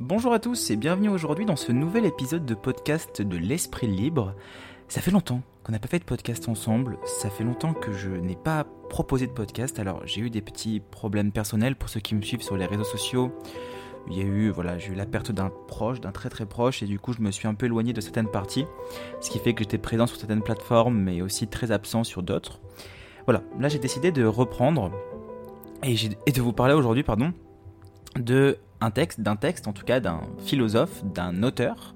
Bonjour à tous et bienvenue aujourd'hui dans ce nouvel épisode de podcast de l'Esprit Libre. Ça fait longtemps qu'on n'a pas fait de podcast ensemble, ça fait longtemps que je n'ai pas proposé de podcast, alors j'ai eu des petits problèmes personnels pour ceux qui me suivent sur les réseaux sociaux. Il y a eu, voilà, j'ai eu la perte d'un proche, d'un très très proche, et du coup je me suis un peu éloigné de certaines parties, ce qui fait que j'étais présent sur certaines plateformes, mais aussi très absent sur d'autres. Voilà, là j'ai décidé de reprendre et, de vous parler aujourd'hui, pardon, de un texte, d'un texte en tout cas, d'un philosophe, d'un auteur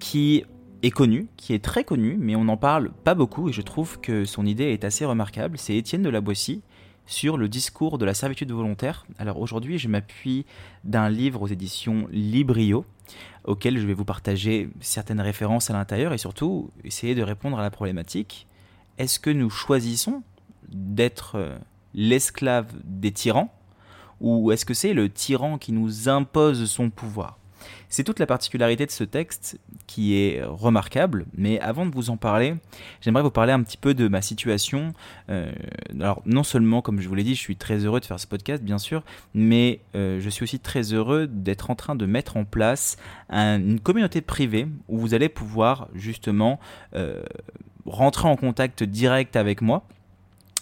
qui est connu, qui est très connu, mais on n'en parle pas beaucoup et je trouve que son idée est assez remarquable. C'est Étienne de la Boissy sur le discours de la servitude volontaire. Alors aujourd'hui, je m'appuie d'un livre aux éditions Librio, auquel je vais vous partager certaines références à l'intérieur et surtout essayer de répondre à la problématique. Est-ce que nous choisissons d'être euh, l'esclave des tyrans? Ou est-ce que c'est le tyran qui nous impose son pouvoir? C'est toute la particularité de ce texte qui est remarquable, mais avant de vous en parler, j'aimerais vous parler un petit peu de ma situation. Euh, alors non seulement, comme je vous l'ai dit, je suis très heureux de faire ce podcast, bien sûr, mais euh, je suis aussi très heureux d'être en train de mettre en place une communauté privée où vous allez pouvoir justement euh, rentrer en contact direct avec moi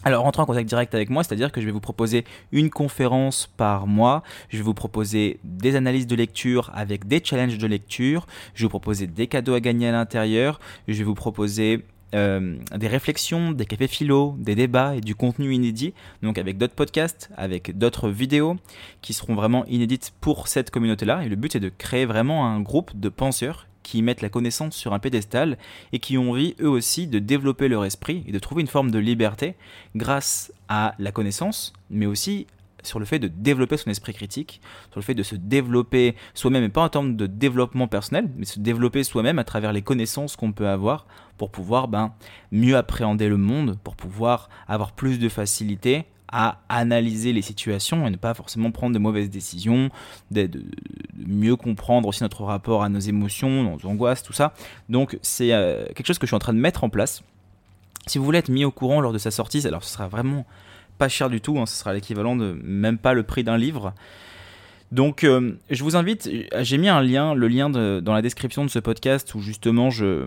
alors, rentrez en contact direct avec moi, c'est-à-dire que je vais vous proposer une conférence par mois, je vais vous proposer des analyses de lecture avec des challenges de lecture, je vais vous proposer des cadeaux à gagner à l'intérieur, je vais vous proposer euh, des réflexions, des cafés philo, des débats et du contenu inédit, donc avec d'autres podcasts, avec d'autres vidéos qui seront vraiment inédites pour cette communauté-là. Et le but est de créer vraiment un groupe de penseurs qui mettent la connaissance sur un pédestal et qui ont envie eux aussi de développer leur esprit et de trouver une forme de liberté grâce à la connaissance, mais aussi sur le fait de développer son esprit critique, sur le fait de se développer soi-même, et pas en termes de développement personnel, mais se développer soi-même à travers les connaissances qu'on peut avoir pour pouvoir ben, mieux appréhender le monde, pour pouvoir avoir plus de facilité à analyser les situations et ne pas forcément prendre de mauvaises décisions, de, mieux comprendre aussi notre rapport à nos émotions, nos angoisses, tout ça. Donc c'est euh, quelque chose que je suis en train de mettre en place. Si vous voulez être mis au courant lors de sa sortie, alors ce sera vraiment pas cher du tout, hein, ce sera l'équivalent de même pas le prix d'un livre. Donc, euh, je vous invite, j'ai mis un lien, le lien dans la description de ce podcast où justement je,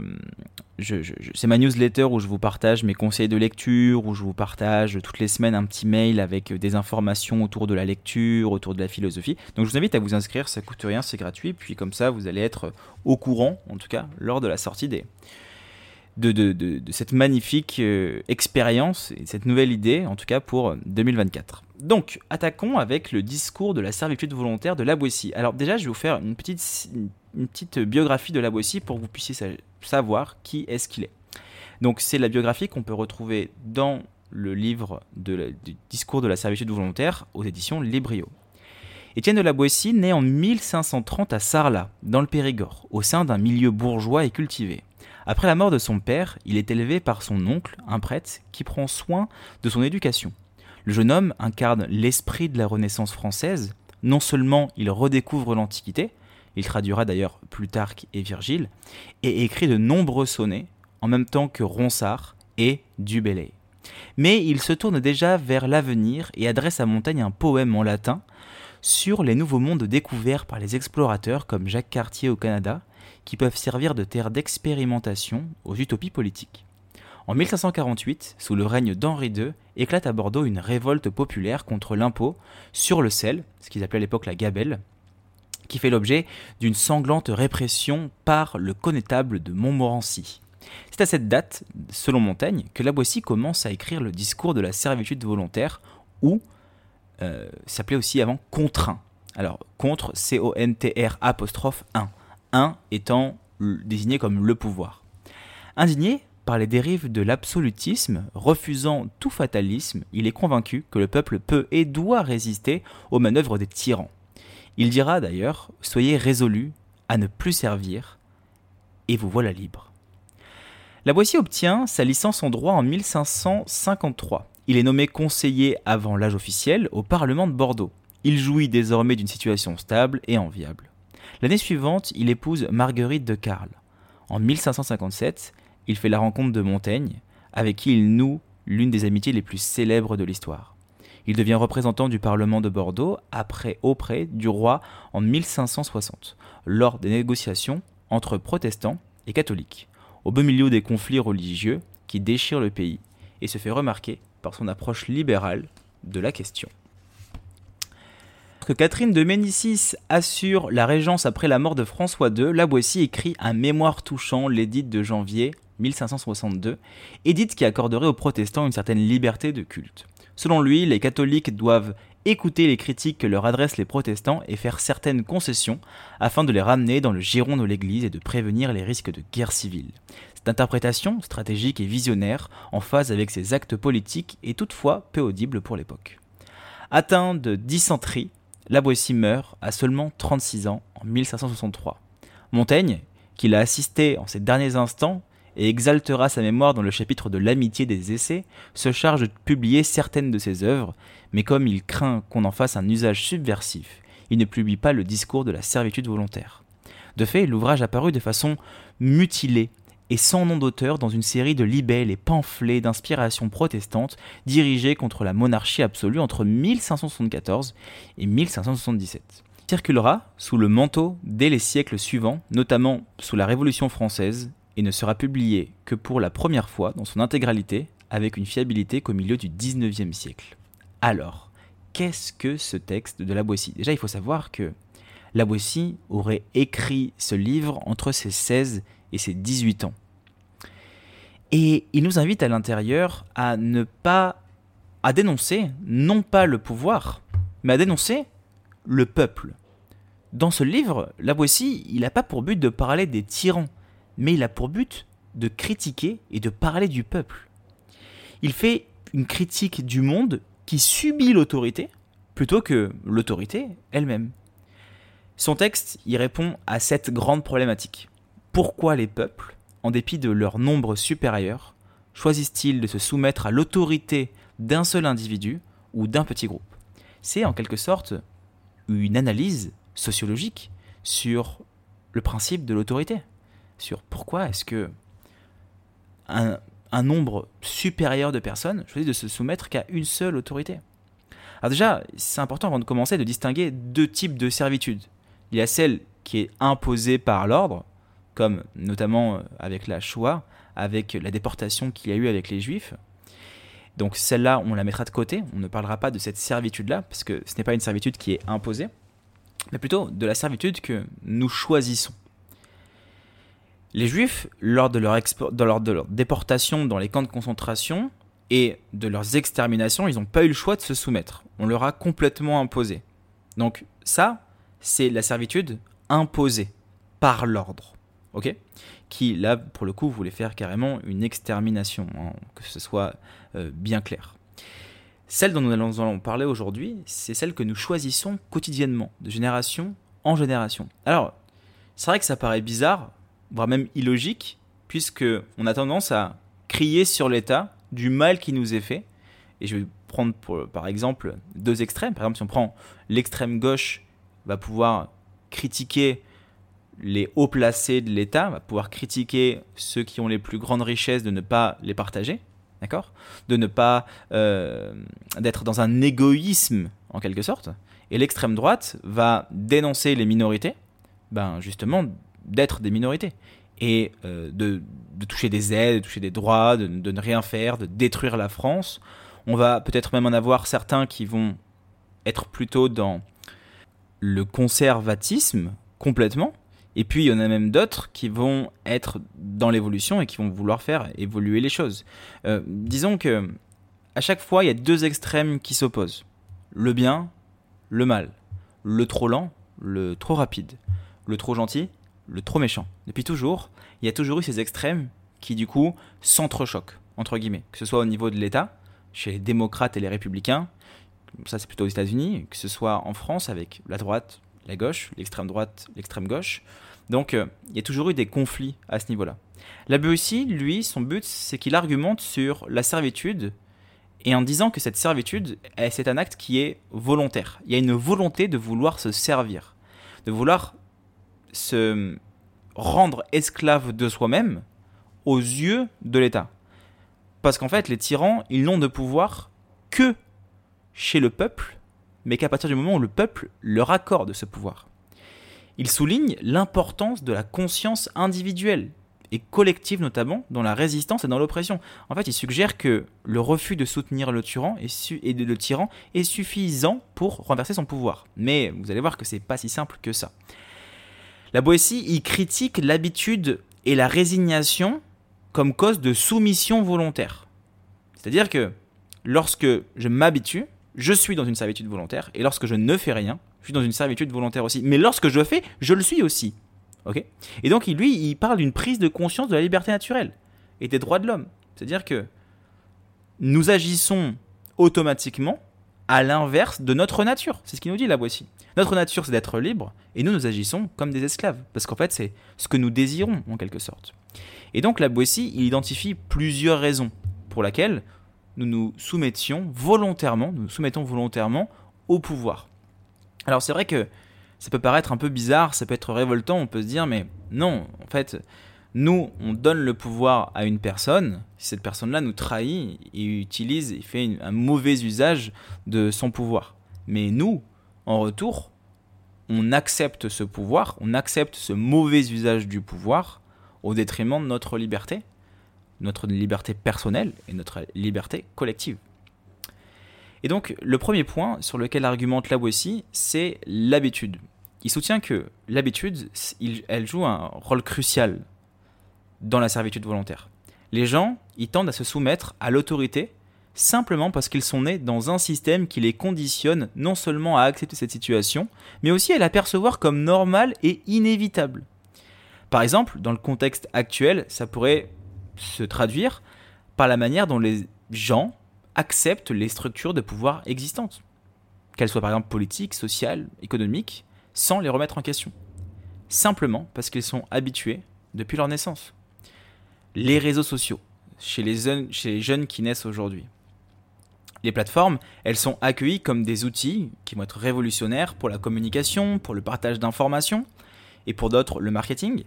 c'est ma newsletter où je vous partage mes conseils de lecture, où je vous partage toutes les semaines un petit mail avec des informations autour de la lecture, autour de la philosophie. Donc, je vous invite à vous inscrire, ça coûte rien, c'est gratuit, puis comme ça, vous allez être au courant, en tout cas, lors de la sortie des, de, cette magnifique euh, expérience et cette nouvelle idée, en tout cas pour 2024. Donc, attaquons avec le discours de la servitude volontaire de La Boétie. Alors déjà, je vais vous faire une petite, une petite biographie de La Boétie pour que vous puissiez savoir qui est-ce qu'il est. Donc, c'est la biographie qu'on peut retrouver dans le livre de du discours de la servitude volontaire aux éditions Librio. Étienne de la naît en 1530 à Sarlat, dans le Périgord, au sein d'un milieu bourgeois et cultivé. Après la mort de son père, il est élevé par son oncle, un prêtre, qui prend soin de son éducation. Le jeune homme incarne l'esprit de la Renaissance française. Non seulement il redécouvre l'Antiquité, il traduira d'ailleurs Plutarque et Virgile, et écrit de nombreux sonnets, en même temps que Ronsard et Du. Mais il se tourne déjà vers l'avenir et adresse à Montaigne un poème en latin sur les nouveaux mondes découverts par les explorateurs comme Jacques Cartier au Canada, qui peuvent servir de terre d'expérimentation aux utopies politiques. En 1548, sous le règne d'Henri II, éclate à Bordeaux une révolte populaire contre l'impôt sur le sel, ce qu'ils appelaient à l'époque la gabelle, qui fait l'objet d'une sanglante répression par le connétable de Montmorency. C'est à cette date, selon Montaigne, que la Boissy commence à écrire le discours de la servitude volontaire, ou euh, s'appelait aussi avant contraint. Alors, contre, C-O-N-T-R apostrophe 1. 1 étant désigné comme le pouvoir. Indigné par les dérives de l'absolutisme, refusant tout fatalisme, il est convaincu que le peuple peut et doit résister aux manœuvres des tyrans. Il dira d'ailleurs Soyez résolus à ne plus servir, et vous voilà libre. La Boissier obtient sa licence en droit en 1553. Il est nommé conseiller avant l'âge officiel au Parlement de Bordeaux. Il jouit désormais d'une situation stable et enviable. L'année suivante, il épouse Marguerite de Carle. En 1557, il fait la rencontre de Montaigne, avec qui il noue l'une des amitiés les plus célèbres de l'histoire. Il devient représentant du Parlement de Bordeaux après auprès du roi en 1560, lors des négociations entre protestants et catholiques, au beau milieu des conflits religieux qui déchirent le pays, et se fait remarquer par son approche libérale de la question. Que Catherine de Médicis assure la régence après la mort de François II, La Boétie écrit un mémoire touchant l'édit de janvier 1562, édite qui accorderait aux protestants une certaine liberté de culte. Selon lui, les catholiques doivent écouter les critiques que leur adressent les protestants et faire certaines concessions afin de les ramener dans le giron de l'Église et de prévenir les risques de guerre civile. Cette interprétation, stratégique et visionnaire, en phase avec ses actes politiques, est toutefois peu audible pour l'époque. Atteint de dysenterie, la Boétie meurt à seulement 36 ans en 1563. Montaigne, qui l'a assisté en ses derniers instants et exaltera sa mémoire dans le chapitre de l'amitié des essais, se charge de publier certaines de ses œuvres, mais comme il craint qu'on en fasse un usage subversif, il ne publie pas le discours de la servitude volontaire. De fait, l'ouvrage apparut de façon mutilée et sans nom d'auteur dans une série de libelles et pamphlets d'inspiration protestante dirigés contre la monarchie absolue entre 1574 et 1577. Il circulera sous le manteau dès les siècles suivants, notamment sous la Révolution française, et ne sera publié que pour la première fois dans son intégralité avec une fiabilité qu'au milieu du 19e siècle. Alors, qu'est-ce que ce texte de la Déjà, il faut savoir que la aurait écrit ce livre entre ses 16 et ses 18 ans. Et il nous invite à l'intérieur à ne pas à dénoncer non pas le pouvoir, mais à dénoncer le peuple. Dans ce livre, la Boétie, il n'a pas pour but de parler des tyrans, mais il a pour but de critiquer et de parler du peuple. Il fait une critique du monde qui subit l'autorité plutôt que l'autorité elle-même. Son texte y répond à cette grande problématique. Pourquoi les peuples, en dépit de leur nombre supérieur, choisissent-ils de se soumettre à l'autorité d'un seul individu ou d'un petit groupe? C'est en quelque sorte une analyse sociologique sur le principe de l'autorité, sur pourquoi est-ce que un, nombre supérieur de personnes choisit de se soumettre qu'à une seule autorité? Alors déjà, c'est important avant de commencer de distinguer deux types de servitude. Il y a celle qui est imposée par l'ordre, comme notamment euh, avec la Shoah, avec la déportation qu'il y a eu avec les Juifs. Donc celle-là, on la mettra de côté, on ne parlera pas de cette servitude-là, parce que ce n'est pas une servitude qui est imposée, mais plutôt de la servitude que nous choisissons. Les Juifs, lors de leur, de leur déportation dans les camps de concentration et de leurs exterminations, ils n'ont pas eu le choix de se soumettre. On leur a complètement imposé. Donc ça, c'est la servitude imposée par l'ordre ok Qui, là, pour le coup, voulait faire carrément une extermination, hein, que ce soit euh, bien clair. Celle dont nous allons parler aujourd'hui, c'est celle que nous choisissons quotidiennement, de génération en génération. Alors, c'est vrai que ça paraît bizarre, voire même illogique, puisque on a tendance à crier sur l'État du mal qui nous est fait. Et je vais prendre par exemple deux extrêmes. Par exemple, si on prend l'extrême gauche, va pouvoir critiquer les hauts placés de l'État, va pouvoir critiquer ceux qui ont les plus grandes richesses de ne pas les partager, d'accord? De ne pas euh, d'être dans un égoïsme en quelque sorte. Et l'extrême droite va dénoncer les minorités, ben justement d'être des minorités et euh, de, toucher des aides, de toucher des droits, de, de, ne rien faire, de détruire la France. On va peut-être même en avoir certains qui vont être plutôt dans le conservatisme complètement, et puis il y en a même d'autres qui vont être dans l'évolution et qui vont vouloir faire évoluer les choses. Euh, disons que à chaque fois, il y a deux extrêmes qui s'opposent. Le bien, le mal. Le trop lent, le trop rapide. Le trop gentil, le trop méchant. Depuis toujours, il y a toujours eu ces extrêmes qui du coup s'entrechoquent, entre guillemets. Que ce soit au niveau de l'État, chez les démocrates et les républicains, ça c'est plutôt aux États-Unis, que ce soit en France avec la droite, la gauche, l'extrême droite, l'extrême gauche. Donc euh, il y a toujours eu des conflits à ce niveau-là. La Boétie, lui, son but, c'est qu'il argumente sur la servitude et en disant que cette servitude, c'est un acte qui est volontaire. Il y a une volonté de vouloir se servir, de vouloir se rendre esclave de soi-même aux yeux de l'État. Parce qu'en fait, les tyrans, ils n'ont de pouvoir que chez le peuple, mais qu'à partir du moment où le peuple leur accorde ce pouvoir. Il souligne l'importance de la conscience individuelle et collective notamment dans la résistance et dans l'oppression. En fait, il suggère que le refus de soutenir le tyran et le tyran est suffisant pour renverser son pouvoir. Mais vous allez voir que c'est pas si simple que ça. La Boétie y critique l'habitude et la résignation comme cause de soumission volontaire. C'est-à-dire que lorsque je m'habitue, je suis dans une servitude volontaire, et lorsque je ne fais rien, je suis dans une servitude volontaire aussi. Mais lorsque je fais, je le suis aussi. Ok? Et donc, lui, il parle d'une prise de conscience de la liberté naturelle et des droits de l'homme. C'est-à-dire que nous agissons automatiquement à l'inverse de notre nature. C'est ce qu'il nous dit là voici. Notre nature, c'est d'être libre, et nous, nous agissons comme des esclaves. Parce qu'en fait, c'est ce que nous désirons, en quelque sorte. Et donc, la Boétie, il identifie plusieurs raisons pour lesquelles nous nous soumettions volontairement, nous nous soumettons volontairement au pouvoir. Alors, c'est vrai que ça peut paraître un peu bizarre, ça peut être révoltant, on peut se dire, mais non, en fait, nous, on donne le pouvoir à une personne, si cette personne-là nous trahit, il utilise, il fait un mauvais usage de son pouvoir. Mais nous, en retour, on accepte ce pouvoir, on accepte ce mauvais usage du pouvoir au détriment de notre liberté, notre liberté personnelle et notre liberté collective. Et donc, le premier point sur lequel argumente Lavoisier, c'est l'habitude. Il soutient que l'habitude, elle joue un rôle crucial dans la servitude volontaire. Les gens, ils tendent à se soumettre à l'autorité simplement parce qu'ils sont nés dans un système qui les conditionne non seulement à accepter cette situation, mais aussi à la percevoir comme normale et inévitable. Par exemple, dans le contexte actuel, ça pourrait se traduire par la manière dont les gens acceptent les structures de pouvoir existantes, qu'elles soient par exemple politiques, sociales, économiques, sans les remettre en question. Simplement parce qu'ils sont habitués depuis leur naissance les réseaux sociaux chez les, jeunes, qui naissent aujourd'hui. Les plateformes, elles sont accueillies comme des outils qui vont être révolutionnaires pour la communication, pour le partage d'informations et pour d'autres le marketing.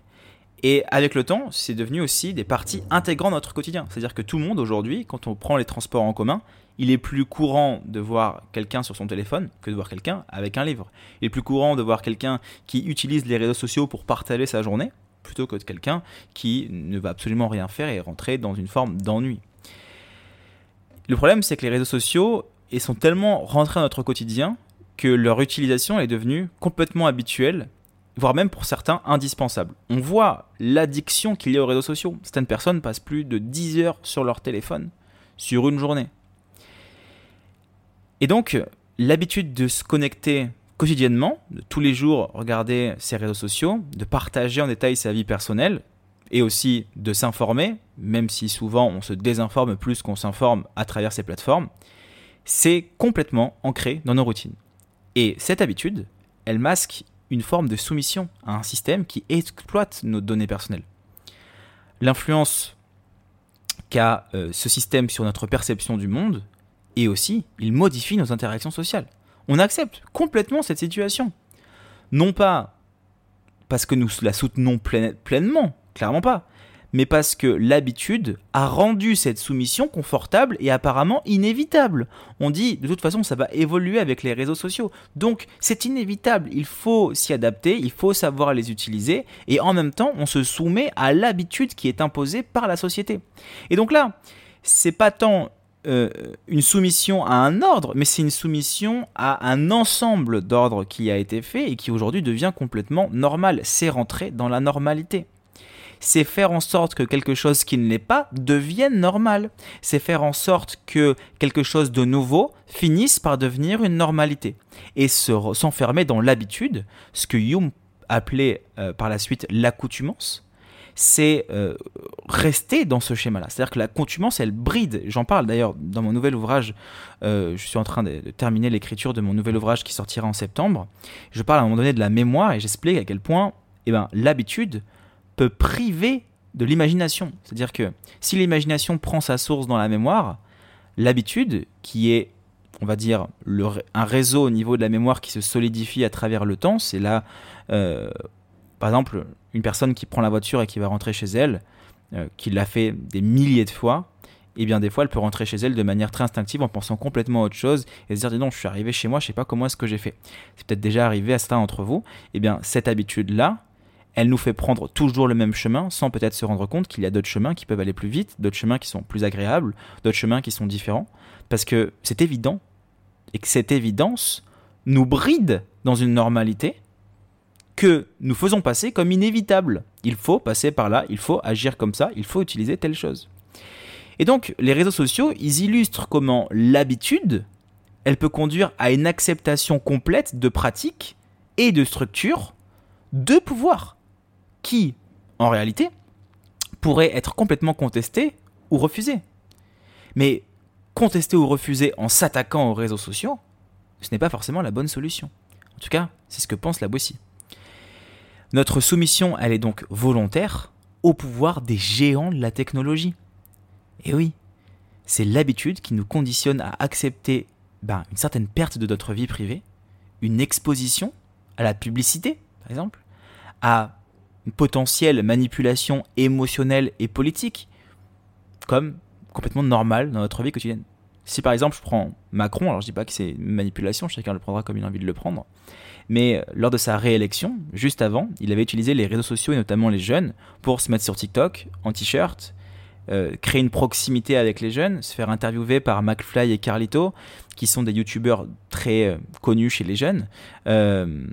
Et avec le temps, c'est devenu aussi des parties intégrant notre quotidien. C'est-à-dire que tout le monde aujourd'hui, quand on prend les transports en commun, il est plus courant de voir quelqu'un sur son téléphone que de voir quelqu'un avec un livre. Il est plus courant de voir quelqu'un qui utilise les réseaux sociaux pour partager sa journée plutôt que de quelqu'un qui ne va absolument rien faire et rentrer dans une forme d'ennui. Le problème, c'est que les réseaux sociaux sont tellement rentrés dans notre quotidien que leur utilisation est devenue complètement habituelle, voire même pour certains indispensable. On voit l'addiction qu'il y a aux réseaux sociaux. Certaines personnes passent plus de 10 heures sur leur téléphone sur une journée. Et donc, l'habitude de se connecter quotidiennement, de tous les jours regarder ses réseaux sociaux, de partager en détail sa vie personnelle et aussi de s'informer, même si souvent on se désinforme plus qu'on s'informe à travers ces plateformes, c'est complètement ancré dans nos routines. Et cette habitude, elle masque une forme de soumission à un système qui exploite nos données personnelles. L'influence qu'a euh, ce système sur notre perception du monde, et aussi, il modifie nos interactions sociales on accepte complètement cette situation. Non pas parce que nous la soutenons pleinement, clairement pas, mais parce que l'habitude a rendu cette soumission confortable et apparemment inévitable. On dit de toute façon ça va évoluer avec les réseaux sociaux. Donc c'est inévitable, il faut s'y adapter, il faut savoir les utiliser et en même temps on se soumet à l'habitude qui est imposée par la société. Et donc là, c'est pas tant euh, une soumission à un ordre, mais c'est une soumission à un ensemble d'ordres qui a été fait et qui aujourd'hui devient complètement normal. C'est rentrer dans la normalité. C'est faire en sorte que quelque chose qui ne l'est pas devienne normal. C'est faire en sorte que quelque chose de nouveau finisse par devenir une normalité. Et s'enfermer dans l'habitude, ce que Hume appelait euh, par la suite l'accoutumance, c'est euh, rester dans ce schéma-là. C'est-à-dire que la contumance, elle bride. J'en parle d'ailleurs dans mon nouvel ouvrage. Euh, je suis en train de, terminer l'écriture de mon nouvel ouvrage qui sortira en septembre. Je parle à un moment donné de la mémoire et j'explique à quel point eh ben, l'habitude peut priver de l'imagination. C'est-à-dire que si l'imagination prend sa source dans la mémoire, l'habitude, qui est on va dire, un réseau au niveau de la mémoire qui se solidifie à travers le temps. C'est là, euh, par exemple, une personne qui prend la voiture et qui va rentrer chez elle, euh, qui l'a fait des milliers de fois, et bien des fois elle peut rentrer chez elle de manière très instinctive en pensant complètement à autre chose et se dire dis non je suis arrivé chez moi je sais pas comment est-ce que j'ai fait c'est peut-être déjà arrivé à certains d'entre vous et bien cette habitude là elle nous fait prendre toujours le même chemin sans peut-être se rendre compte qu'il y a d'autres chemins qui peuvent aller plus vite d'autres chemins qui sont plus agréables d'autres chemins qui sont différents parce que c'est évident et que cette évidence nous bride dans une normalité que nous faisons passer comme inévitable. Il faut passer par là, il faut agir comme ça, il faut utiliser telle chose. Et donc, les réseaux sociaux, ils illustrent comment l'habitude, elle peut conduire à une acceptation complète de pratiques et de structures de pouvoir qui, en réalité, pourraient être complètement contestées ou refusées. Mais contester ou refuser en s'attaquant aux réseaux sociaux, ce n'est pas forcément la bonne solution. En tout cas, c'est ce que pense la Boissy. Notre soumission, elle est donc volontaire au pouvoir des géants de la technologie. Et oui, c'est l'habitude qui nous conditionne à accepter ben, une certaine perte de notre vie privée, une exposition à la publicité, par exemple, à potentielle manipulation émotionnelle et politique, comme complètement normale dans notre vie quotidienne. Si par exemple je prends Macron, alors je dis pas que c'est manipulation, chacun le prendra comme il a envie de le prendre, mais lors de sa réélection, juste avant, il avait utilisé les réseaux sociaux et notamment les jeunes pour se mettre sur TikTok en t-shirt, euh, créer une proximité avec les jeunes, se faire interviewer par McFly et Carlito, qui sont des youtubeurs très euh, connus chez les jeunes, euh,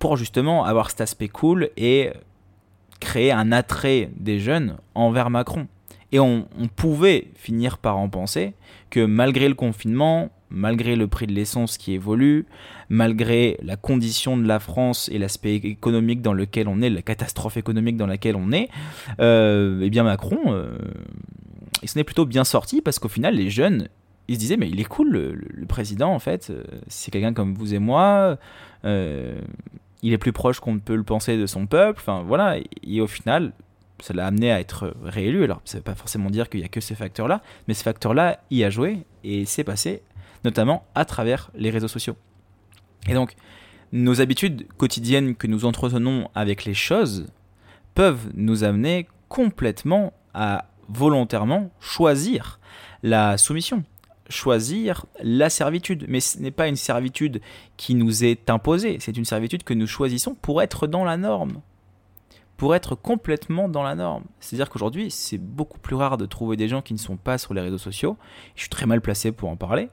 pour justement avoir cet aspect cool et créer un attrait des jeunes envers Macron. Et on, pouvait finir par en penser que malgré le confinement, malgré le prix de l'essence qui évolue, malgré la condition de la France et l'aspect économique dans lequel on est, la catastrophe économique dans laquelle on est, euh, eh bien Macron, euh, il s'en est plutôt bien sorti parce qu'au final, les jeunes, ils se disaient, mais il est cool, le, président, en fait, euh, c'est quelqu'un comme vous et moi, il est plus proche qu'on ne peut le penser de son peuple, voilà, et, au final, ça l'a amené à être réélu. Alors, ça ne veut pas forcément dire qu'il n'y a que ces facteurs-là, mais ce facteur-là y a joué et c'est passé notamment à travers les réseaux sociaux. Et donc, nos habitudes quotidiennes que nous entretenons avec les choses peuvent nous amener complètement à volontairement choisir la soumission, choisir la servitude. Mais ce n'est pas une servitude qui nous est imposée, c'est une servitude que nous choisissons pour être dans la norme pour être complètement dans la norme. C'est-à-dire qu'aujourd'hui, c'est beaucoup plus rare de trouver des gens qui ne sont pas sur les réseaux sociaux. Je suis très mal placé pour en parler.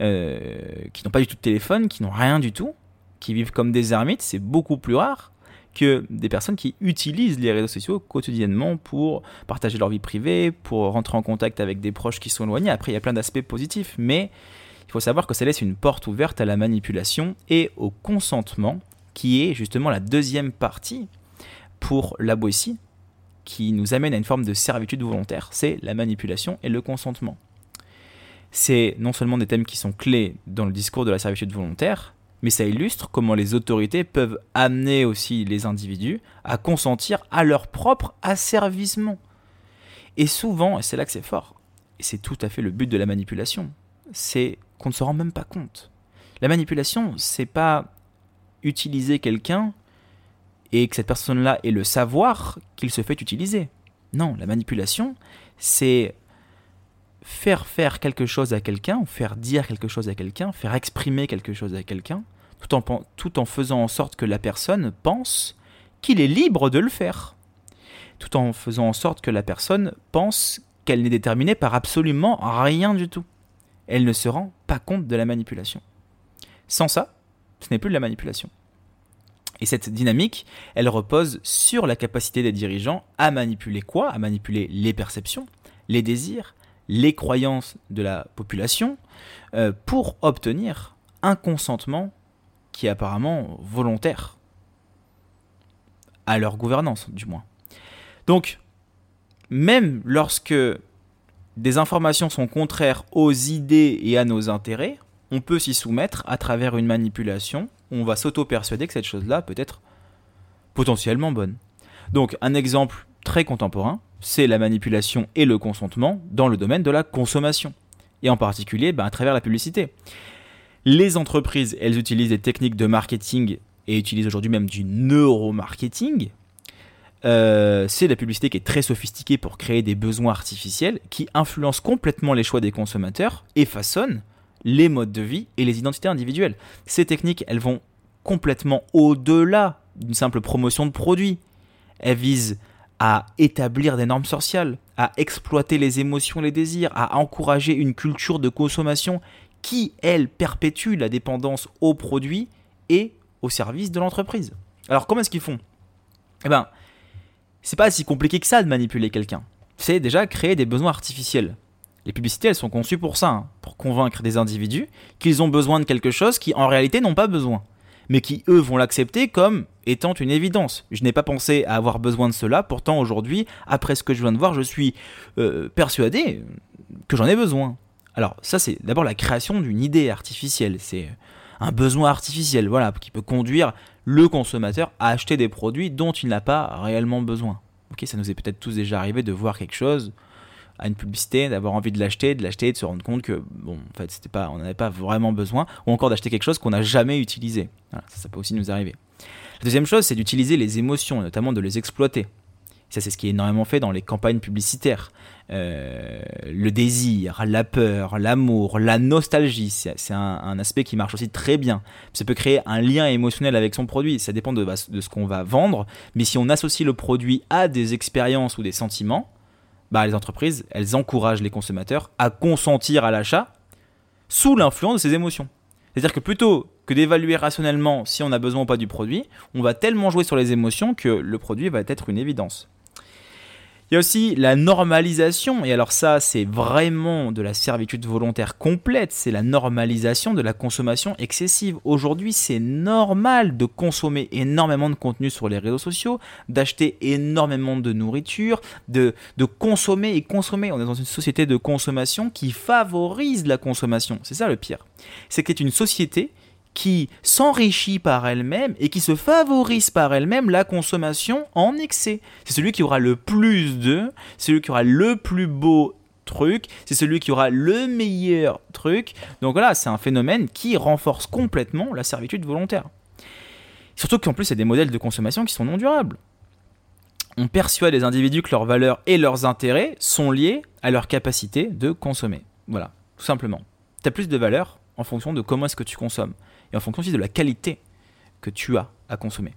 Euh, qui n'ont pas du tout de téléphone, qui n'ont rien du tout, qui vivent comme des ermites. C'est beaucoup plus rare que des personnes qui utilisent les réseaux sociaux quotidiennement pour partager leur vie privée, pour rentrer en contact avec des proches qui sont éloignés. Après, il y a plein d'aspects positifs, mais il faut savoir que ça laisse une porte ouverte à la manipulation et au consentement, qui est justement la deuxième partie pour la Boétie, qui nous amène à une forme de servitude volontaire, c'est la manipulation et le consentement. C'est non seulement des thèmes qui sont clés dans le discours de la servitude volontaire, mais ça illustre comment les autorités peuvent amener aussi les individus à consentir à leur propre asservissement. Et souvent, et c'est là que c'est fort, et c'est tout à fait le but de la manipulation, c'est qu'on ne se rend même pas compte. La manipulation, c'est pas utiliser quelqu'un et que cette personne-là ait le savoir qu'il se fait utiliser. Non, la manipulation, c'est faire faire quelque chose à quelqu'un, faire dire quelque chose à quelqu'un, faire exprimer quelque chose à quelqu'un, tout en, tout en faisant en sorte que la personne pense qu'il est libre de le faire. Tout en faisant en sorte que la personne pense qu'elle n'est déterminée par absolument rien du tout. Elle ne se rend pas compte de la manipulation. Sans ça, ce n'est plus de la manipulation. Et cette dynamique, elle repose sur la capacité des dirigeants à manipuler quoi? À manipuler les perceptions, les désirs, les croyances de la population euh, pour obtenir un consentement qui est apparemment volontaire. À leur gouvernance, du moins. Donc, même lorsque des informations sont contraires aux idées et à nos intérêts, on peut s'y soumettre à travers une manipulation on va s'auto-persuader que cette chose-là peut être potentiellement bonne. Donc un exemple très contemporain, c'est la manipulation et le consentement dans le domaine de la consommation, et en particulier ben, à travers la publicité. Les entreprises, elles utilisent des techniques de marketing et utilisent aujourd'hui même du neuromarketing euh, c'est la publicité qui est très sophistiquée pour créer des besoins artificiels qui influencent complètement les choix des consommateurs et façonnent les modes de vie et les identités individuelles. Ces techniques, elles vont complètement au-delà d'une simple promotion de produits. Elles visent à établir des normes sociales, à exploiter les émotions, les désirs, à encourager une culture de consommation qui, elle, perpétue la dépendance aux produits et au service de l'entreprise. Alors comment est-ce qu'ils font? Eh ben, c'est pas si compliqué que ça de manipuler quelqu'un. C'est déjà créer des besoins artificiels. Les publicités, elles sont conçues pour ça, hein, pour convaincre des individus qu'ils ont besoin de quelque chose qui en réalité n'ont pas besoin, mais qui eux vont l'accepter comme étant une évidence. Je n'ai pas pensé à avoir besoin de cela, pourtant aujourd'hui, après ce que je viens de voir, je suis euh, persuadé que j'en ai besoin. Alors ça, c'est d'abord la création d'une idée artificielle, c'est un besoin artificiel, voilà, qui peut conduire le consommateur à acheter des produits dont il n'a pas réellement besoin. Ok, ça nous est peut-être tous déjà arrivé de voir quelque chose à une publicité, d'avoir envie de l'acheter, de l'acheter, de se rendre compte que bon, en fait, c'était pas, on n'avait pas vraiment besoin, ou encore d'acheter quelque chose qu'on n'a jamais utilisé. ça, ça peut aussi nous arriver. La deuxième chose, c'est d'utiliser les émotions, notamment de les exploiter. Ça, c'est ce qui est énormément fait dans les campagnes publicitaires. Euh, le désir, la peur, l'amour, la nostalgie, c'est un, aspect qui marche aussi très bien. Ça peut créer un lien émotionnel avec son produit. Ça dépend de, de ce qu'on va vendre. Mais si on associe le produit à des expériences ou des sentiments, bah, les entreprises, elles encouragent les consommateurs à consentir à l'achat sous l'influence de ces émotions. C'est-à-dire que plutôt que d'évaluer rationnellement si on a besoin ou pas du produit, on va tellement jouer sur les émotions que le produit va être une évidence. Il y a aussi la normalisation, et alors ça c'est vraiment de la servitude volontaire complète, c'est la normalisation de la consommation excessive. Aujourd'hui c'est normal de consommer énormément de contenu sur les réseaux sociaux, d'acheter énormément de nourriture, de, de consommer et consommer. On est dans une société de consommation qui favorise la consommation, c'est ça le pire. C'est que c'est une société qui s'enrichit par elle-même et qui se favorise par elle-même la consommation en excès. C'est celui qui aura le plus de, c'est celui qui aura le plus beau truc, c'est celui qui aura le meilleur truc. Donc voilà, c'est un phénomène qui renforce complètement la servitude volontaire. Surtout qu'en plus, c'est des modèles de consommation qui sont non durables. On perçoit les individus que leurs valeurs et leurs intérêts sont liés à leur capacité de consommer. Voilà, tout simplement. Tu as plus de valeur en fonction de comment est-ce que tu consommes et en fonction aussi de la qualité que tu as à consommer.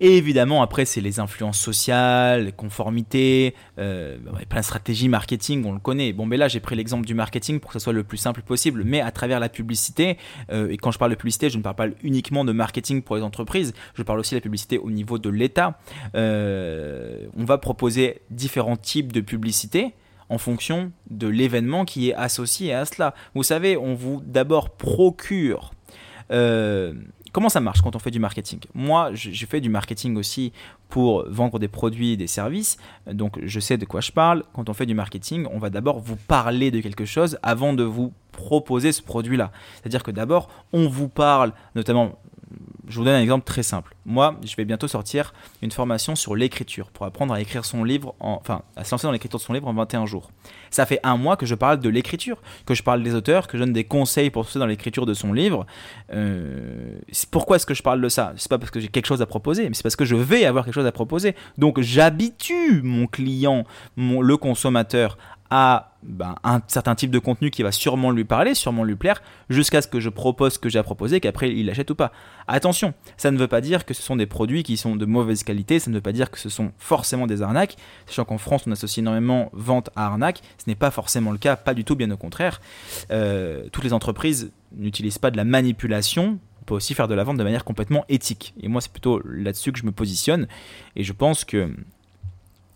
Et évidemment, après, c'est les influences sociales, les conformités, euh, plein de stratégies marketing, on le connaît. Bon, mais là, j'ai pris l'exemple du marketing pour que ce soit le plus simple possible, mais à travers la publicité, euh, et quand je parle de publicité, je ne parle pas uniquement de marketing pour les entreprises, je parle aussi de la publicité au niveau de l'État. Euh, on va proposer différents types de publicité en fonction de l'événement qui est associé à cela. Vous savez, on vous d'abord procure euh, comment ça marche quand on fait du marketing? Moi, j'ai fait du marketing aussi pour vendre des produits et des services, donc je sais de quoi je parle. Quand on fait du marketing, on va d'abord vous parler de quelque chose avant de vous proposer ce produit-là. C'est-à-dire que d'abord, on vous parle, notamment je vous donne un exemple très simple. Moi, je vais bientôt sortir une formation sur l'écriture pour apprendre à écrire son livre, enfin, à se lancer dans l'écriture de son livre en 21 jours. Ça fait un mois que je parle de l'écriture, que je parle des auteurs, que je donne des conseils pour se dans l'écriture de son livre. Euh, pourquoi est-ce que je parle de ça? C'est pas parce que j'ai quelque chose à proposer, mais c'est parce que je vais avoir quelque chose à proposer. Donc, j'habitue mon client, mon, le consommateur, à ben, un certain type de contenu qui va sûrement lui parler, sûrement lui plaire, jusqu'à ce que je propose ce que j'ai à proposer, qu'après il l'achète ou pas. Attention, ça ne veut pas dire que ce sont des produits qui sont de mauvaise qualité, ça ne veut pas dire que ce sont forcément des arnaques, sachant qu'en France on associe énormément vente à arnaque, ce n'est pas forcément le cas, pas du tout, bien au contraire. Euh, toutes les entreprises n'utilisent pas de la manipulation, on peut aussi faire de la vente de manière complètement éthique. Et moi c'est plutôt là-dessus que je me positionne, et je pense que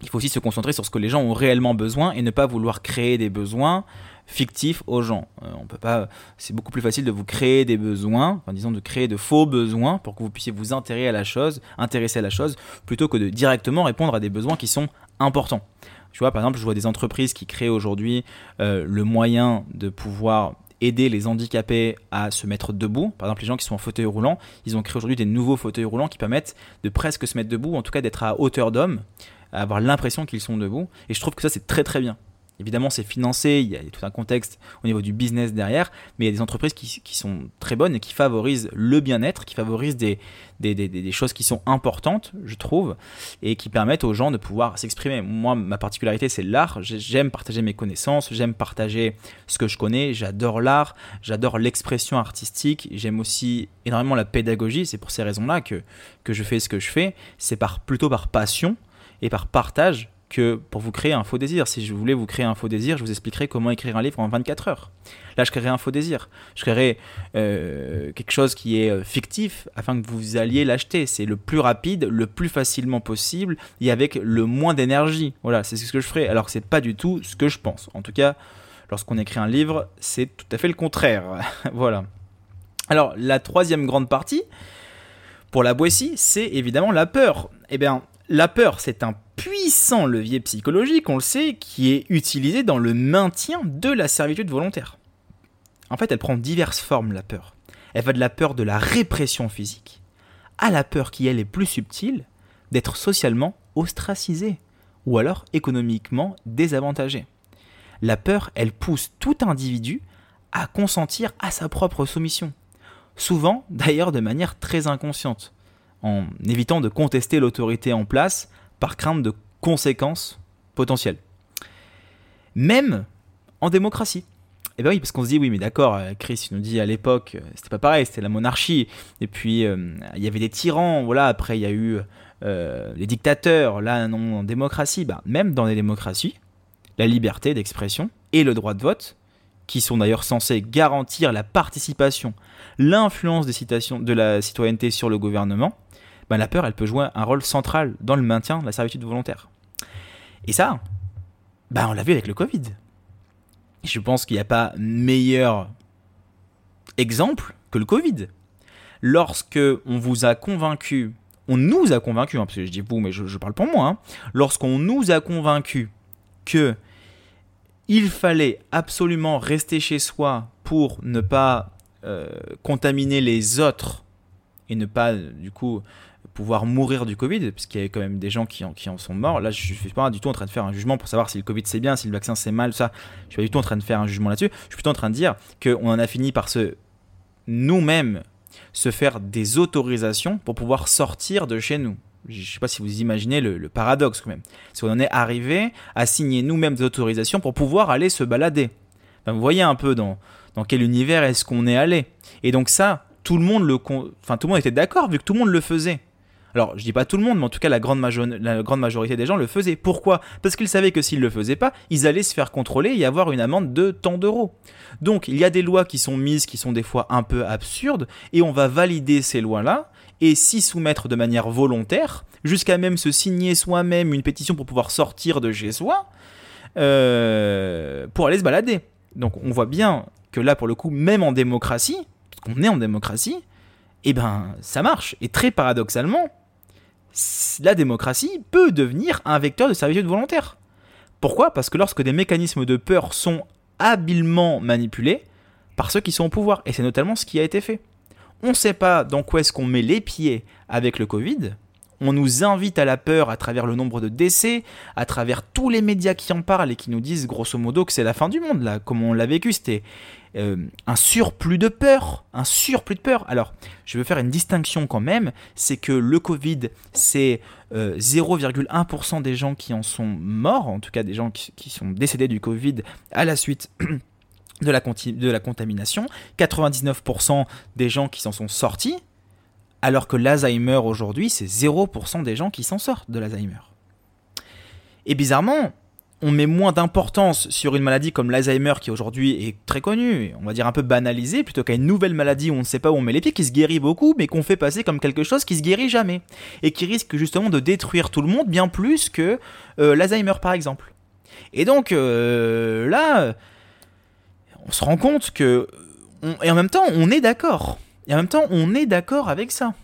il faut aussi se concentrer sur ce que les gens ont réellement besoin et ne pas vouloir créer des besoins fictifs aux gens. Euh, on peut pas. C'est beaucoup plus facile de vous créer des besoins, enfin, disons de créer de faux besoins pour que vous puissiez vous intéresser à la chose, intéresser à la chose, plutôt que de directement répondre à des besoins qui sont importants. Tu vois, par exemple, je vois des entreprises qui créent aujourd'hui euh, le moyen de pouvoir aider les handicapés à se mettre debout. Par exemple, les gens qui sont en fauteuil roulant, ils ont créé aujourd'hui des nouveaux fauteuils roulants qui permettent de presque se mettre debout, en tout cas d'être à hauteur d'homme avoir l'impression qu'ils sont debout. Et je trouve que ça, c'est très très bien. Évidemment, c'est financé, il y a tout un contexte au niveau du business derrière, mais il y a des entreprises qui, sont très bonnes et qui favorisent le bien-être, qui favorisent des, des, choses qui sont importantes, je trouve, et qui permettent aux gens de pouvoir s'exprimer. Moi, ma particularité, c'est l'art. J'aime partager mes connaissances, j'aime partager ce que je connais, j'adore l'art, j'adore l'expression artistique, j'aime aussi énormément la pédagogie, c'est pour ces raisons-là que, que je fais ce que je fais. C'est par, plutôt par passion et par partage que pour vous créer un faux désir. Si je voulais vous créer un faux désir, je vous expliquerai comment écrire un livre en 24 heures. Là, je créerai un faux désir. Je créerai euh, quelque chose qui est euh, fictif afin que vous alliez l'acheter. C'est le plus rapide, le plus facilement possible et avec le moins d'énergie. Voilà, c'est ce que je ferai. Alors que c'est pas du tout ce que je pense. En tout cas, lorsqu'on écrit un livre, c'est tout à fait le contraire. voilà. Alors, la troisième grande partie, pour la Boissy, c'est évidemment la peur. Eh bien, la peur, c'est un puissant levier psychologique, on le sait, qui est utilisé dans le maintien de la servitude volontaire. En fait, elle prend diverses formes, la peur. Elle va de la peur de la répression physique à la peur qui, elle, est plus subtile, d'être socialement ostracisé ou alors économiquement désavantagé. La peur, elle pousse tout individu à consentir à sa propre soumission, souvent d'ailleurs de manière très inconsciente, en évitant de contester l'autorité en place par crainte de conséquences potentielles. Même en démocratie. Eh bien oui, parce qu'on se dit, oui, mais d'accord, euh, Chris nous dit à l'époque, euh, c'était pas pareil, c'était la monarchie. Et puis, euh, il y avait des tyrans, voilà, après, il y a eu les dictateurs, là, non, en démocratie. Bah, même dans les démocraties, la liberté d'expression et le droit de vote, qui sont d'ailleurs censés garantir la participation, l'influence de la citoyenneté sur le gouvernement, bah, la peur, elle peut jouer un rôle central dans le maintien de la servitude volontaire. Et ça, bah, on l'a vu avec le Covid. Je pense qu'il n'y a pas meilleur exemple que le Covid. Lorsque on vous a convaincu, on nous a convaincu, hein, parce que je dis vous, mais je, parle pour moi, hein, lorsqu'on nous a convaincu que il fallait absolument rester chez soi pour ne pas euh, contaminer les autres et ne pas du coup pouvoir mourir du Covid, parce qu'il y a quand même des gens qui en, sont morts. Là, je ne suis pas du tout en train de faire un jugement pour savoir si le Covid c'est bien, si le vaccin c'est mal, ça. Je suis pas du tout en train de faire un jugement là-dessus. Je suis plutôt en train de dire qu'on en a fini par se nous-mêmes se faire des autorisations pour pouvoir sortir de chez nous. Je ne sais pas si vous imaginez le, paradoxe quand même. Si on en est arrivé à signer nous-mêmes des autorisations pour pouvoir aller se balader. vous voyez un peu dans, quel univers est-ce qu'on est allé. Et donc ça, tout le monde était d'accord vu que tout le monde le faisait. Alors, je dis pas tout le monde, mais en tout cas, la grande, majorité des gens le faisaient. Pourquoi? Parce qu'ils savaient que s'ils le faisaient pas, ils allaient se faire contrôler et avoir une amende de tant d'euros. Donc, il y a des lois qui sont mises, qui sont des fois un peu absurdes, et on va valider ces lois-là et s'y soumettre de manière volontaire, jusqu'à même se signer soi-même une pétition pour pouvoir sortir de chez soi, euh, pour aller se balader. Donc, on voit bien que là, pour le coup, même en démocratie, qu'on est en démocratie, eh ben, ça marche. Et très paradoxalement, la démocratie peut devenir un vecteur de servitude volontaire. Pourquoi? Parce que lorsque des mécanismes de peur sont habilement manipulés par ceux qui sont au pouvoir, et c'est notamment ce qui a été fait. On ne sait pas dans quoi est-ce qu'on met les pieds avec le Covid, on nous invite à la peur à travers le nombre de décès, à travers tous les médias qui en parlent et qui nous disent grosso modo que c'est la fin du monde, là, comme on l'a vécu, c'était euh, un surplus de peur, un surplus de peur. Alors, je veux faire une distinction quand même, c'est que le Covid, c'est 0,1% euh, des gens qui en sont morts, en tout cas des gens qui, sont décédés du Covid à la suite de la, de la contamination, 99% des gens qui s'en sont sortis, alors que l'Alzheimer aujourd'hui, c'est 0% des gens qui s'en sortent de l'Alzheimer. Et bizarrement, on met moins d'importance sur une maladie comme l'Alzheimer qui aujourd'hui est très connue, on va dire un peu banalisée, plutôt qu'à une nouvelle maladie où on ne sait pas où on met les pieds, qui se guérit beaucoup, mais qu'on fait passer comme quelque chose qui se guérit jamais, et qui risque justement de détruire tout le monde bien plus que euh, l'Alzheimer par exemple. Et donc euh, là, on se rend compte que, et en même temps, on est d'accord. Et en même temps, on est d'accord avec ça.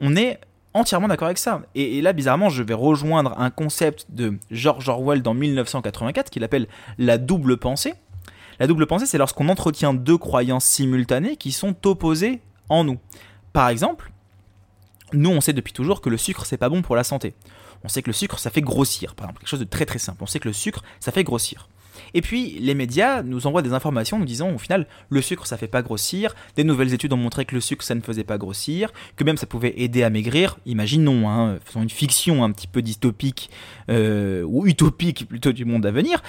On est entièrement d'accord avec ça. Et, là, bizarrement, je vais rejoindre un concept de George Orwell dans 1984 qu'il appelle la double pensée. La double pensée, c'est lorsqu'on entretient deux croyances simultanées qui sont opposées en nous. Par exemple, nous, on sait depuis toujours que le sucre, c'est pas bon pour la santé. On sait que le sucre, ça fait grossir, par exemple, quelque chose de très très simple. On sait que le sucre, ça fait grossir. Et puis les médias nous envoient des informations nous disant au final le sucre ça fait pas grossir, des nouvelles études ont montré que le sucre ça ne faisait pas grossir, que même ça pouvait aider à maigrir. Imaginons, hein, faisons une fiction un petit peu dystopique euh, ou utopique plutôt du monde à venir,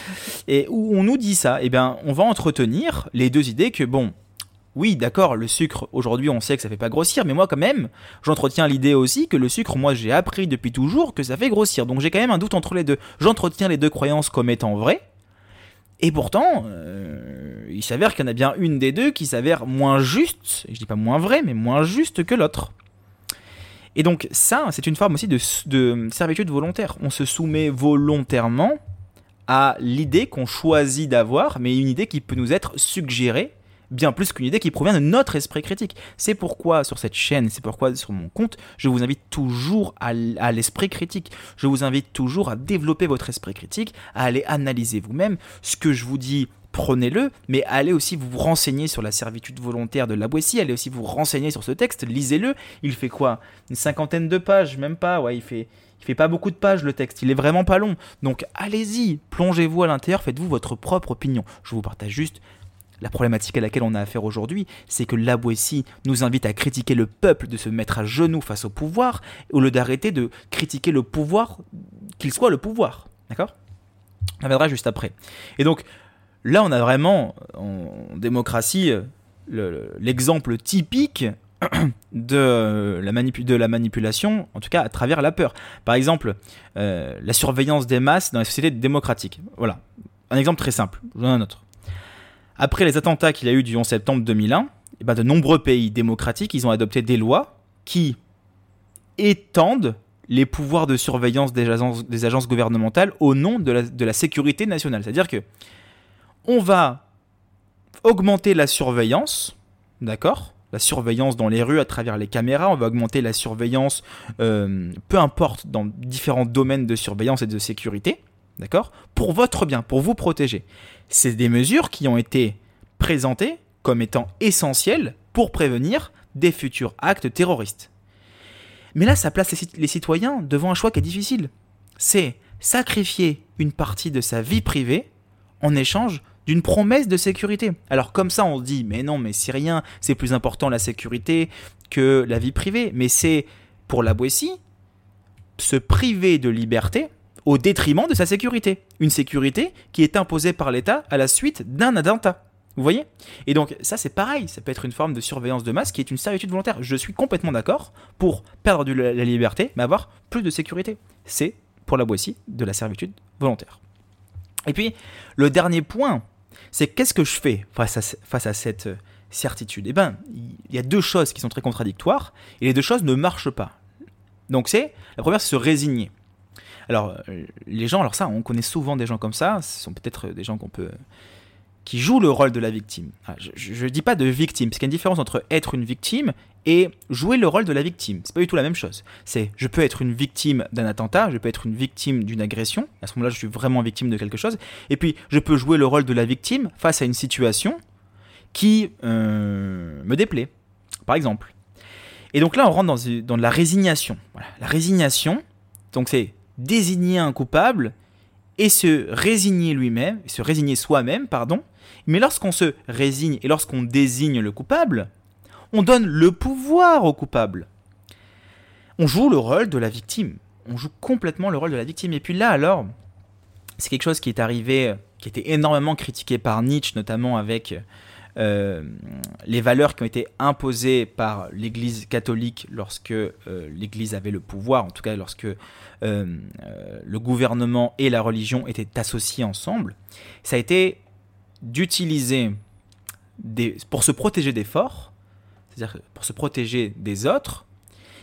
et où on nous dit ça, eh bien on va entretenir les deux idées que bon oui, d'accord, le sucre, aujourd'hui on sait que ça fait pas grossir, mais moi quand même, j'entretiens l'idée aussi que le sucre, moi j'ai appris depuis toujours que ça fait grossir. Donc j'ai quand même un doute entre les deux. J'entretiens les deux croyances comme étant vraies. Et pourtant, euh, il s'avère qu'il y en a bien une des deux qui s'avère moins juste, je dis pas moins vraie, mais moins juste que l'autre. Et donc ça, c'est une forme aussi de, de servitude volontaire. On se soumet volontairement à l'idée qu'on choisit d'avoir, mais une idée qui peut nous être suggérée bien plus qu'une idée qui provient de notre esprit critique. C'est pourquoi sur cette chaîne, c'est pourquoi sur mon compte, je vous invite toujours à l'esprit critique. Je vous invite toujours à développer votre esprit critique, à aller analyser vous-même ce que je vous dis. Prenez-le, mais allez aussi vous renseigner sur la servitude volontaire de la allez aussi vous renseigner sur ce texte, lisez-le. Il fait quoi? Une cinquantaine de pages, même pas, ouais, il fait, il fait pas beaucoup de pages le texte, il est vraiment pas long. Donc allez-y, plongez-vous à l'intérieur, faites-vous votre propre opinion. Je vous partage juste la problématique à laquelle on a affaire aujourd'hui, c'est que la Boétie nous invite à critiquer le peuple de se mettre à genoux face au pouvoir, au lieu d'arrêter de critiquer le pouvoir, qu'il soit le pouvoir. D'accord? On reviendra juste après. Et donc, là, on a vraiment, en démocratie, l'exemple typique de la, de la, manipulation, en tout cas à travers la peur. Par exemple, euh, la surveillance des masses dans les sociétés démocratiques. Voilà. Un exemple très simple. Je vous donne un autre. Après les attentats qu'il y a eu du 11 septembre 2001, eh ben, de nombreux pays démocratiques, ils ont adopté des lois qui étendent les pouvoirs de surveillance des agences, gouvernementales au nom de la, de la sécurité nationale. C'est-à-dire que on va augmenter la surveillance, d'accord La surveillance dans les rues à travers les caméras, on va augmenter la surveillance, euh, peu importe, dans différents domaines de surveillance et de sécurité, d'accord? Pour votre bien, pour vous protéger. C'est des mesures qui ont été présentées comme étant essentielles pour prévenir des futurs actes terroristes. Mais là, ça place les citoyens devant un choix qui est difficile. C'est sacrifier une partie de sa vie privée en échange d'une promesse de sécurité. Alors comme ça, on dit, mais non, mais c'est rien, c'est plus important la sécurité que la vie privée. Mais c'est, pour la Boétie, se priver de liberté au détriment de sa sécurité. Une sécurité qui est imposée par l'État à la suite d'un attentat. Vous voyez? Et donc ça c'est pareil, ça peut être une forme de surveillance de masse qui est une servitude volontaire. Je suis complètement d'accord pour perdre la liberté mais avoir plus de sécurité. C'est pour la Boétie de la servitude volontaire. Et puis le dernier point, c'est qu'est-ce que je fais face à, face à cette euh, certitude? Eh bien, il y a deux choses qui sont très contradictoires et les deux choses ne marchent pas. Donc c'est la première c'est se résigner. Alors, euh, les gens, alors ça, on connaît souvent des gens comme ça, ce sont peut-être des gens qu'on peut qui jouent le rôle de la victime. Ah, je ne dis pas de victime, parce qu'il y a une différence entre être une victime et jouer le rôle de la victime. C'est pas du tout la même chose. C'est je peux être une victime d'un attentat, je peux être une victime d'une agression. À ce moment-là, je suis vraiment victime de quelque chose. Et puis, je peux jouer le rôle de la victime face à une situation qui euh, me déplaît, par exemple. Et donc là, on rentre dans, dans la résignation. La résignation, donc c'est désigner un coupable et se résigner lui-même, se résigner soi-même, pardon. Mais lorsqu'on se résigne et lorsqu'on désigne le coupable, on donne le pouvoir au coupable. On joue le rôle de la victime. On joue complètement le rôle de la victime. Et puis là, alors, c'est quelque chose qui est arrivé, qui été énormément critiqué par Nietzsche, notamment avec euh, les valeurs qui ont été imposées par l'Église catholique lorsque euh, l'Église avait le pouvoir, en tout cas lorsque euh, le gouvernement et la religion étaient associés ensemble, ça a été d'utiliser pour se protéger des forts, c'est-à-dire pour se protéger des autres,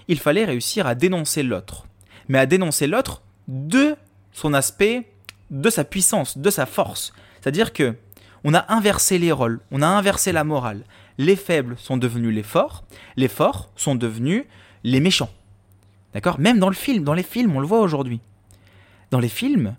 il fallait réussir à dénoncer l'autre, mais à dénoncer l'autre de son aspect, de sa puissance, de sa force. C'est-à-dire que on a inversé les rôles, on a inversé la morale. Les faibles sont devenus les forts, les forts sont devenus les méchants. D'accord? Même dans le film, dans les films, on le voit aujourd'hui. Dans les films,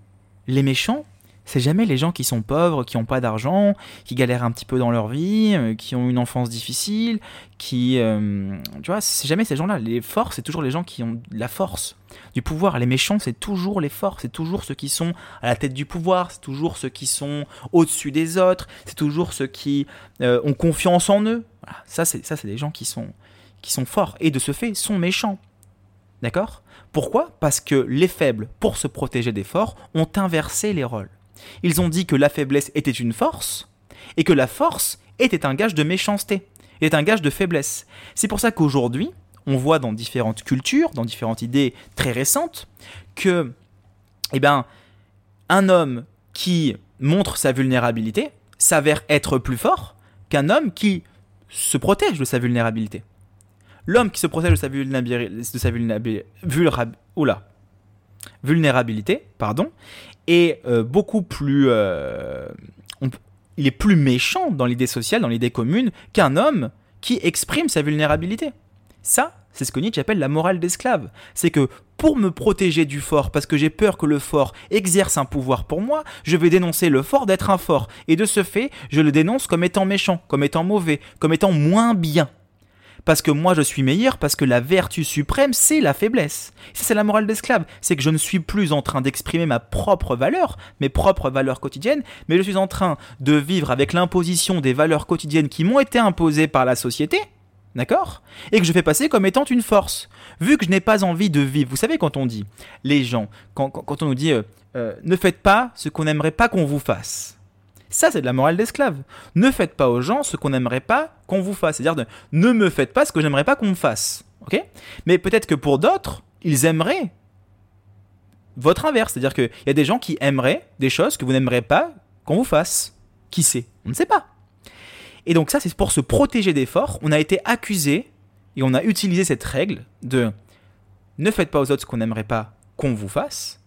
les méchants, c'est jamais les gens qui sont pauvres, qui n'ont pas d'argent, qui galèrent un petit peu dans leur vie, euh, qui ont une enfance difficile, qui... Euh, tu vois, c'est jamais ces gens-là. Les forts, c'est toujours les gens qui ont la force du pouvoir. Les méchants, c'est toujours les forts, c'est toujours ceux qui sont à la tête du pouvoir, c'est toujours ceux qui sont au-dessus des autres, c'est toujours ceux qui euh, ont confiance en eux. Ça, c'est ça, c'est des gens qui sont, qui sont forts et de ce fait sont méchants. D'accord? Pourquoi? Parce que les faibles, pour se protéger des forts, ont inversé les rôles. Ils ont dit que la faiblesse était une force, et que la force était un gage de méchanceté, était un gage de faiblesse. C'est pour ça qu'aujourd'hui, on voit dans différentes cultures, dans différentes idées très récentes, que, eh ben, un homme qui montre sa vulnérabilité s'avère être plus fort qu'un homme qui se protège de sa vulnérabilité. L'homme qui se protège de sa, vulnérabilité, vulnérabilité pardon, est euh, beaucoup plus... Euh, il est plus méchant dans l'idée sociale, dans l'idée commune, qu'un homme qui exprime sa vulnérabilité. Ça, c'est ce que Nietzsche appelle la morale d'esclave. C'est que pour me protéger du fort, parce que j'ai peur que le fort exerce un pouvoir pour moi, je vais dénoncer le fort d'être un fort. Et de ce fait, je le dénonce comme étant méchant, comme étant mauvais, comme étant moins bien parce que moi je suis meilleur, parce que la vertu suprême, c'est la faiblesse. Ça, c'est la morale d'esclave. C'est que je ne suis plus en train d'exprimer ma propre valeur, mes propres valeurs quotidiennes, mais je suis en train de vivre avec l'imposition des valeurs quotidiennes qui m'ont été imposées par la société, D'accord? Et que je fais passer comme étant une force. Vu que je n'ai pas envie de vivre, vous savez quand on dit, les gens, quand, on nous dit, euh, euh, ne faites pas ce qu'on n'aimerait pas qu'on vous fasse. Ça, c'est de la morale d'esclave. Ne faites pas aux gens ce qu'on n'aimerait pas qu'on vous fasse. C'est-à-dire, ne me faites pas ce que j'aimerais pas qu'on me fasse. Mais peut-être que pour d'autres, ils aimeraient votre inverse. C'est-à-dire qu'il y a des gens qui aimeraient des choses que vous n'aimerez pas qu'on vous fasse. Qui sait? On ne sait pas. Et donc ça, c'est pour se protéger des forts. On a été accusé et on a utilisé cette règle de ne faites pas aux autres ce qu'on n'aimerait pas qu'on vous fasse.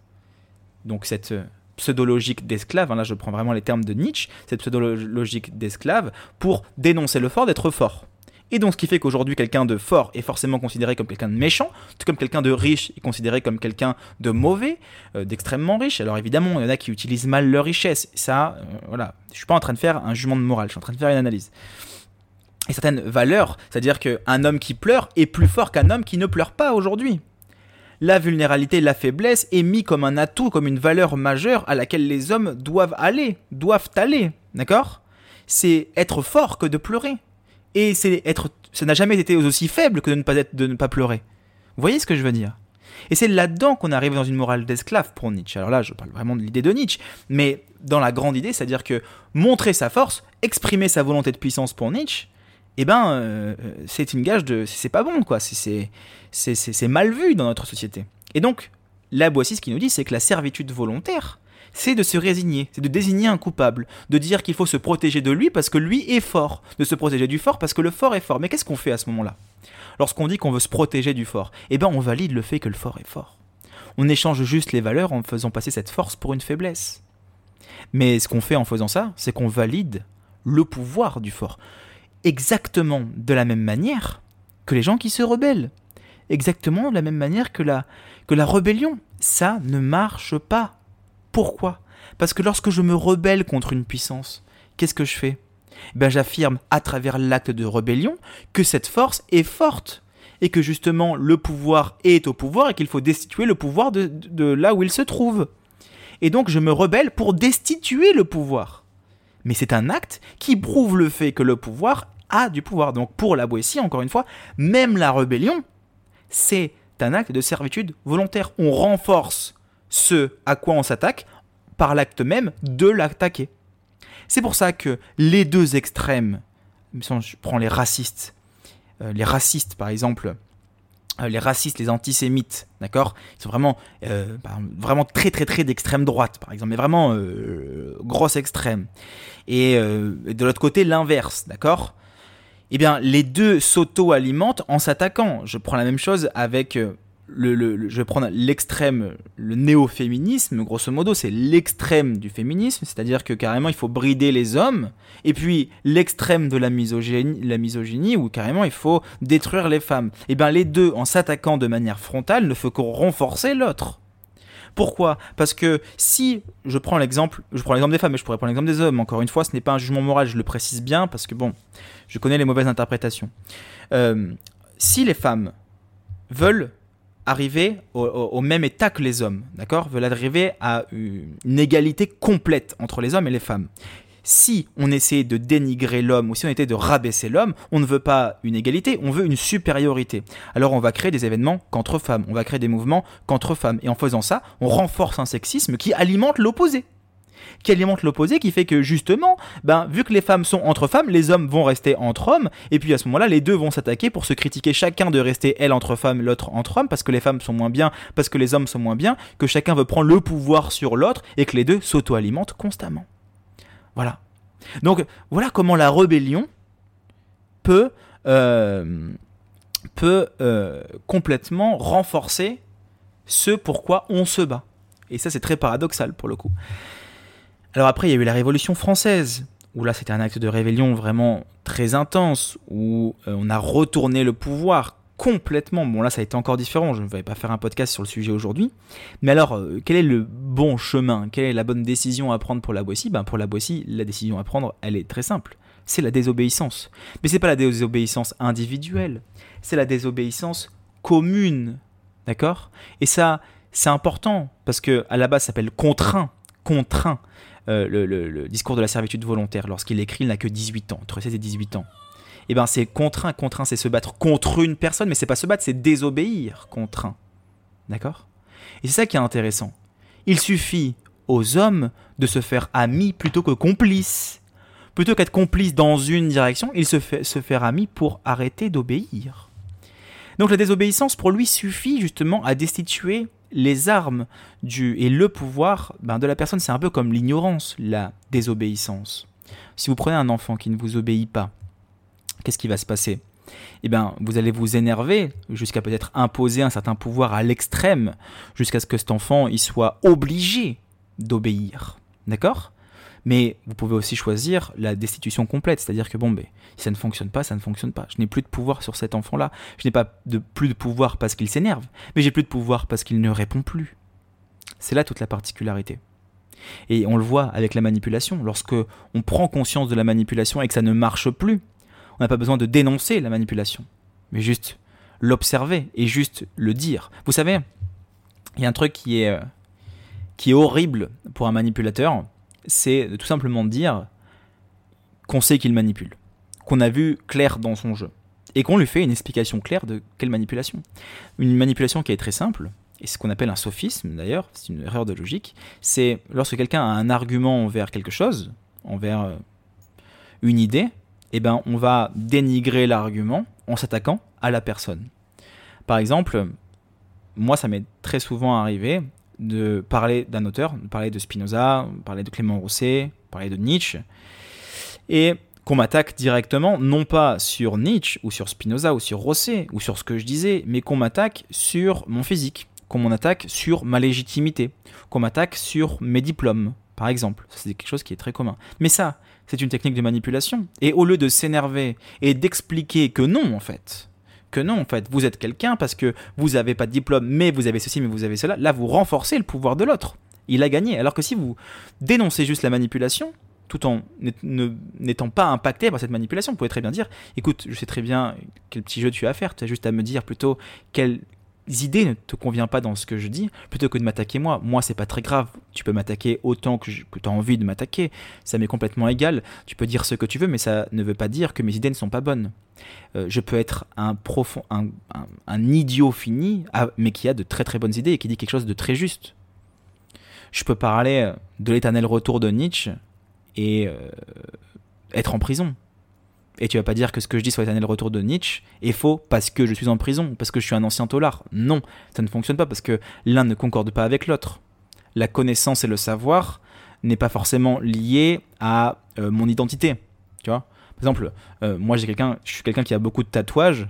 Donc cette pseudologique d'esclave, hein, là je prends vraiment les termes de Nietzsche, cette pseudologique d'esclave, pour dénoncer le fort d'être fort. Et donc ce qui fait qu'aujourd'hui quelqu'un de fort est forcément considéré comme quelqu'un de méchant, tout comme quelqu'un de riche est considéré comme quelqu'un de mauvais, euh, d'extrêmement riche. Alors évidemment, il y en a qui utilisent mal leur richesse. Ça, euh, voilà, je suis pas en train de faire un jugement de morale, je suis en train de faire une analyse. Et certaines valeurs, c'est-à-dire qu'un homme qui pleure est plus fort qu'un homme qui ne pleure pas aujourd'hui la vulnérabilité, la faiblesse est mis comme un atout, comme une valeur majeure à laquelle les hommes doivent aller, doivent aller, d'accord? C'est être fort que de pleurer. Et c'est être, ça n'a jamais été aussi faible que de ne pas de ne pas pleurer. Vous voyez ce que je veux dire? Et c'est là-dedans qu'on arrive dans une morale d'esclave pour Nietzsche. Alors là, je parle vraiment de l'idée de Nietzsche, mais dans la grande idée, c'est-à-dire que montrer sa force, exprimer sa volonté de puissance pour Nietzsche, eh ben, euh, c'est une gage de. C'est pas bon, quoi. C'est mal vu dans notre société. Et donc, la Boissie, ce qu'il nous dit, c'est que la servitude volontaire, c'est de se résigner, c'est de désigner un coupable, de dire qu'il faut se protéger de lui parce que lui est fort, de se protéger du fort parce que le fort est fort. Mais qu'est-ce qu'on fait à ce moment-là? Lorsqu'on dit qu'on veut se protéger du fort, eh ben on valide le fait que le fort est fort. On échange juste les valeurs en faisant passer cette force pour une faiblesse. Mais ce qu'on fait en faisant ça, c'est qu'on valide le pouvoir du fort exactement de la même manière que les gens qui se rebellent. Exactement de la même manière que la, que la rébellion. Ça ne marche pas. Pourquoi? Parce que lorsque je me rebelle contre une puissance, qu'est-ce que je fais? Ben, J'affirme à travers l'acte de rébellion que cette force est forte et que justement le pouvoir est au pouvoir et qu'il faut destituer le pouvoir de, de là où il se trouve. Et donc je me rebelle pour destituer le pouvoir. Mais c'est un acte qui prouve le fait que le pouvoir a du pouvoir. Donc pour la Boétie, encore une fois, même la rébellion, c'est un acte de servitude volontaire. On renforce ce à quoi on s'attaque par l'acte même de l'attaquer. C'est pour ça que les deux extrêmes, je prends les racistes, euh, les racistes par exemple, euh, les racistes, les antisémites, d'accord Ils sont vraiment, euh, vraiment très très très d'extrême droite, par exemple, mais vraiment grosse extrême. Et de l'autre côté, l'inverse, d'accord eh bien, les deux s'auto-alimentent en s'attaquant. Je prends la même chose avec euh, le, je vais prendre l'extrême, le néo-féminisme, grosso modo, c'est l'extrême du féminisme, c'est-à-dire que carrément il faut brider les hommes, et puis l'extrême de la misogynie, la misogynie, où carrément il faut détruire les femmes. Eh bien, les deux, en s'attaquant de manière frontale, ne font que renforcer l'autre. Pourquoi? Parce que si je prends l'exemple, je prends l'exemple des femmes, mais je pourrais prendre l'exemple des hommes. Encore une fois, ce n'est pas un jugement moral, je le précise bien parce que bon, je connais les mauvaises interprétations. Euh, si les femmes veulent arriver au, même état que les hommes, d'accord? Veulent arriver à une égalité complète entre les hommes et les femmes si on essaie de dénigrer l'homme ou si on essaie de rabaisser l'homme, on ne veut pas une égalité, on veut une supériorité. Alors on va créer des événements qu'entre femmes, on va créer des mouvements qu'entre femmes. Et en faisant ça, on renforce un sexisme qui alimente l'opposé qui alimente l'opposé, qui fait que justement, ben, vu que les femmes sont entre femmes, les hommes vont rester entre hommes, et puis à ce moment-là, les deux vont s'attaquer pour se critiquer chacun de rester elle entre femmes, l'autre entre hommes, parce que les femmes sont moins bien, parce que les hommes sont moins bien, que chacun veut prendre le pouvoir sur l'autre, et que les deux s'auto-alimentent constamment. Voilà. Donc voilà comment la rébellion peut, euh, euh, complètement renforcer ce pourquoi on se bat. Et ça c'est très paradoxal pour le coup. Alors après il y a eu la Révolution française, où là c'était un acte de rébellion vraiment très intense, où euh, on a retourné le pouvoir complètement. Bon, là, ça a été encore différent. Je ne vais pas faire un podcast sur le sujet aujourd'hui. Mais alors, euh, quel est le bon chemin? Quelle est la bonne décision à prendre pour la Boissy? Ben, Pour la Boissy, la décision à prendre, elle est très simple. C'est la désobéissance. Mais c'est pas la désobéissance individuelle. C'est la désobéissance commune. D'accord? Et ça, c'est important parce que à la base, ça s'appelle contraint. Contraint. Euh, le, le, discours de la servitude volontaire. Lorsqu'il écrit, il n'a que 18 ans, entre 16 et 18 ans eh ben c'est contraint. Contraint, c'est se battre contre une personne, mais c'est pas se battre, c'est désobéir. Contraint. D'accord? Et c'est ça qui est intéressant. Il suffit aux hommes de se faire amis plutôt que complices. Plutôt qu'être complices dans une direction, il se fait se faire amis pour arrêter d'obéir. Donc la désobéissance pour lui suffit justement à destituer les armes du et le pouvoir ben, de la personne. C'est un peu comme l'ignorance, la désobéissance. Si vous prenez un enfant qui ne vous obéit pas, qu'est-ce qui va se passer? Eh bien, vous allez vous énerver jusqu'à peut-être imposer un certain pouvoir à l'extrême, jusqu'à ce que cet enfant il soit obligé d'obéir. D'accord? Mais vous pouvez aussi choisir la destitution complète, c'est-à-dire que bon, ben, si ça ne fonctionne pas, ça ne fonctionne pas. Je n'ai plus de pouvoir sur cet enfant-là. Je n'ai pas de, plus de pouvoir parce qu'il s'énerve, mais j'ai plus de pouvoir parce qu'il ne répond plus. C'est là toute la particularité. Et on le voit avec la manipulation. Lorsque on prend conscience de la manipulation et que ça ne marche plus, on n'a pas besoin de dénoncer la manipulation, mais juste l'observer et juste le dire. Vous savez, il y a un truc qui est, euh, qui est horrible pour un manipulateur, c'est tout simplement dire qu'on sait qu'il manipule, qu'on a vu clair dans son jeu, et qu'on lui fait une explication claire de quelle manipulation. Une manipulation qui est très simple, et ce qu'on appelle un sophisme d'ailleurs, c'est une erreur de logique, c'est lorsque quelqu'un a un argument envers quelque chose, envers euh, une idée, eh ben, on va dénigrer l'argument en s'attaquant à la personne. Par exemple, moi, ça m'est très souvent arrivé de parler d'un auteur, de parler de Spinoza, de parler de Clément Rousset, de parler de Nietzsche, et qu'on m'attaque directement, non pas sur Nietzsche ou sur Spinoza ou sur Rosset ou sur ce que je disais, mais qu'on m'attaque sur mon physique, qu'on m'attaque sur ma légitimité, qu'on m'attaque sur mes diplômes, par exemple. C'est quelque chose qui est très commun. Mais ça, c'est une technique de manipulation. Et au lieu de s'énerver et d'expliquer que non, en fait, que non, en fait, vous êtes quelqu'un parce que vous n'avez pas de diplôme, mais vous avez ceci, mais vous avez cela, là, vous renforcez le pouvoir de l'autre. Il a gagné. Alors que si vous dénoncez juste la manipulation, tout en n'étant pas impacté par cette manipulation, vous pouvez très bien dire, écoute, je sais très bien quel petit jeu tu as à faire, tu as juste à me dire plutôt quel, idées ne te convient pas dans ce que je dis, plutôt que de m'attaquer moi. Moi, c'est pas très grave. Tu peux m'attaquer autant que, tu as envie de m'attaquer. Ça m'est complètement égal. Tu peux dire ce que tu veux, mais ça ne veut pas dire que mes idées ne sont pas bonnes. Euh, je peux être un profond, un, idiot fini, ah, mais qui a de très très bonnes idées et qui dit quelque chose de très juste. Je peux parler de l'éternel retour de Nietzsche et euh, être en prison. Et tu vas pas dire que ce que je dis sur l'éternel retour de Nietzsche est faux parce que je suis en prison, parce que je suis un ancien tolard. Non, ça ne fonctionne pas parce que l'un ne concorde pas avec l'autre. La connaissance et le savoir n'est pas forcément lié à euh, mon identité. Tu vois Par exemple, euh, moi j'ai quelqu'un, je suis quelqu'un qui a beaucoup de tatouages.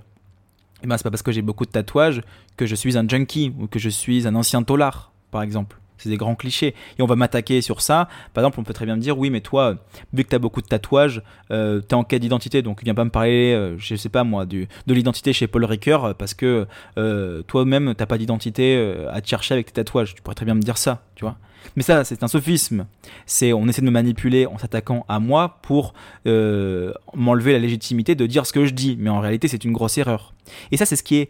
Et ben c'est pas parce que j'ai beaucoup de tatouages que je suis un junkie ou que je suis un ancien tolard, par exemple. C'est des grands clichés. Et on va m'attaquer sur ça. Par exemple, on peut très bien me dire oui, mais toi, vu que tu as beaucoup de tatouages, euh, tu es en quête d'identité. Donc, viens pas me parler, euh, je sais pas moi, de l'identité chez Paul Ricoeur parce que euh, toi-même, t'as pas d'identité euh, à te chercher avec tes tatouages. Tu pourrais très bien me dire ça, tu vois. Mais ça, c'est un sophisme. C'est on essaie de me manipuler en s'attaquant à moi pour euh, m'enlever la légitimité de dire ce que je dis. Mais en réalité, c'est une grosse erreur. Et ça, c'est ce qui est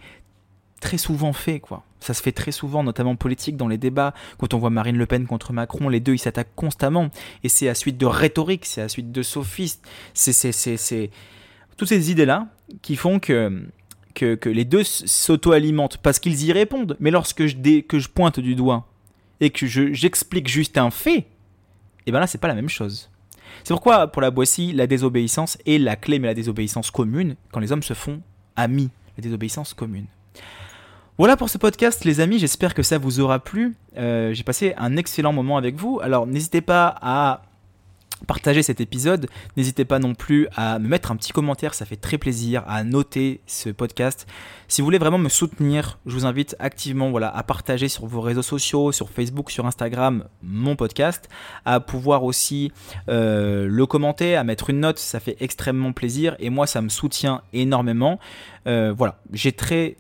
très souvent fait, quoi. Ça se fait très souvent, notamment politique, dans les débats. Quand on voit Marine Le Pen contre Macron, les deux, ils s'attaquent constamment. Et c'est à suite de rhétorique, c'est à suite de sophistes. C'est. Toutes ces idées-là qui font que, que, que les deux s'auto-alimentent parce qu'ils y répondent. Mais lorsque je, que je pointe du doigt et que je, j'explique juste un fait, et bien là, c'est pas la même chose. C'est pourquoi, pour la Boissy, la désobéissance est la clé, mais la désobéissance commune, quand les hommes se font amis, la désobéissance commune. Voilà pour ce podcast, les amis. J'espère que ça vous aura plu. Euh, j'ai passé un excellent moment avec vous. Alors, n'hésitez pas à partager cet épisode. N'hésitez pas non plus à me mettre un petit commentaire, ça fait très plaisir, à noter ce podcast. Si vous voulez vraiment me soutenir, je vous invite activement voilà, à partager sur vos réseaux sociaux, sur Facebook, sur Instagram, mon podcast, à pouvoir aussi euh, le commenter, à mettre une note, ça fait extrêmement plaisir et moi ça me soutient énormément. Euh, voilà, j'ai très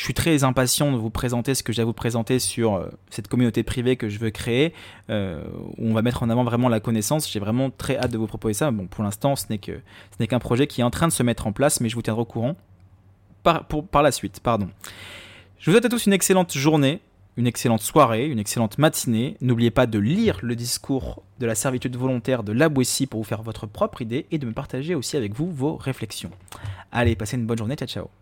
je suis très impatient de vous présenter ce que j'ai à vous présenter sur euh, cette communauté privée que je veux créer, euh, où on va mettre en avant vraiment la connaissance. J'ai vraiment très hâte de vous proposer ça. Bon, pour l'instant, ce n'est qu'un projet qui est en train de se mettre en place, mais je vous tiendrai au courant par, par la suite. Pardon. Je vous souhaite à tous une excellente journée, une excellente soirée, une excellente matinée. N'oubliez pas de lire le discours de la servitude volontaire de la Boissy pour vous faire votre propre idée et de me partager aussi avec vous vos réflexions. Allez, passez une bonne journée. Ciao, ciao.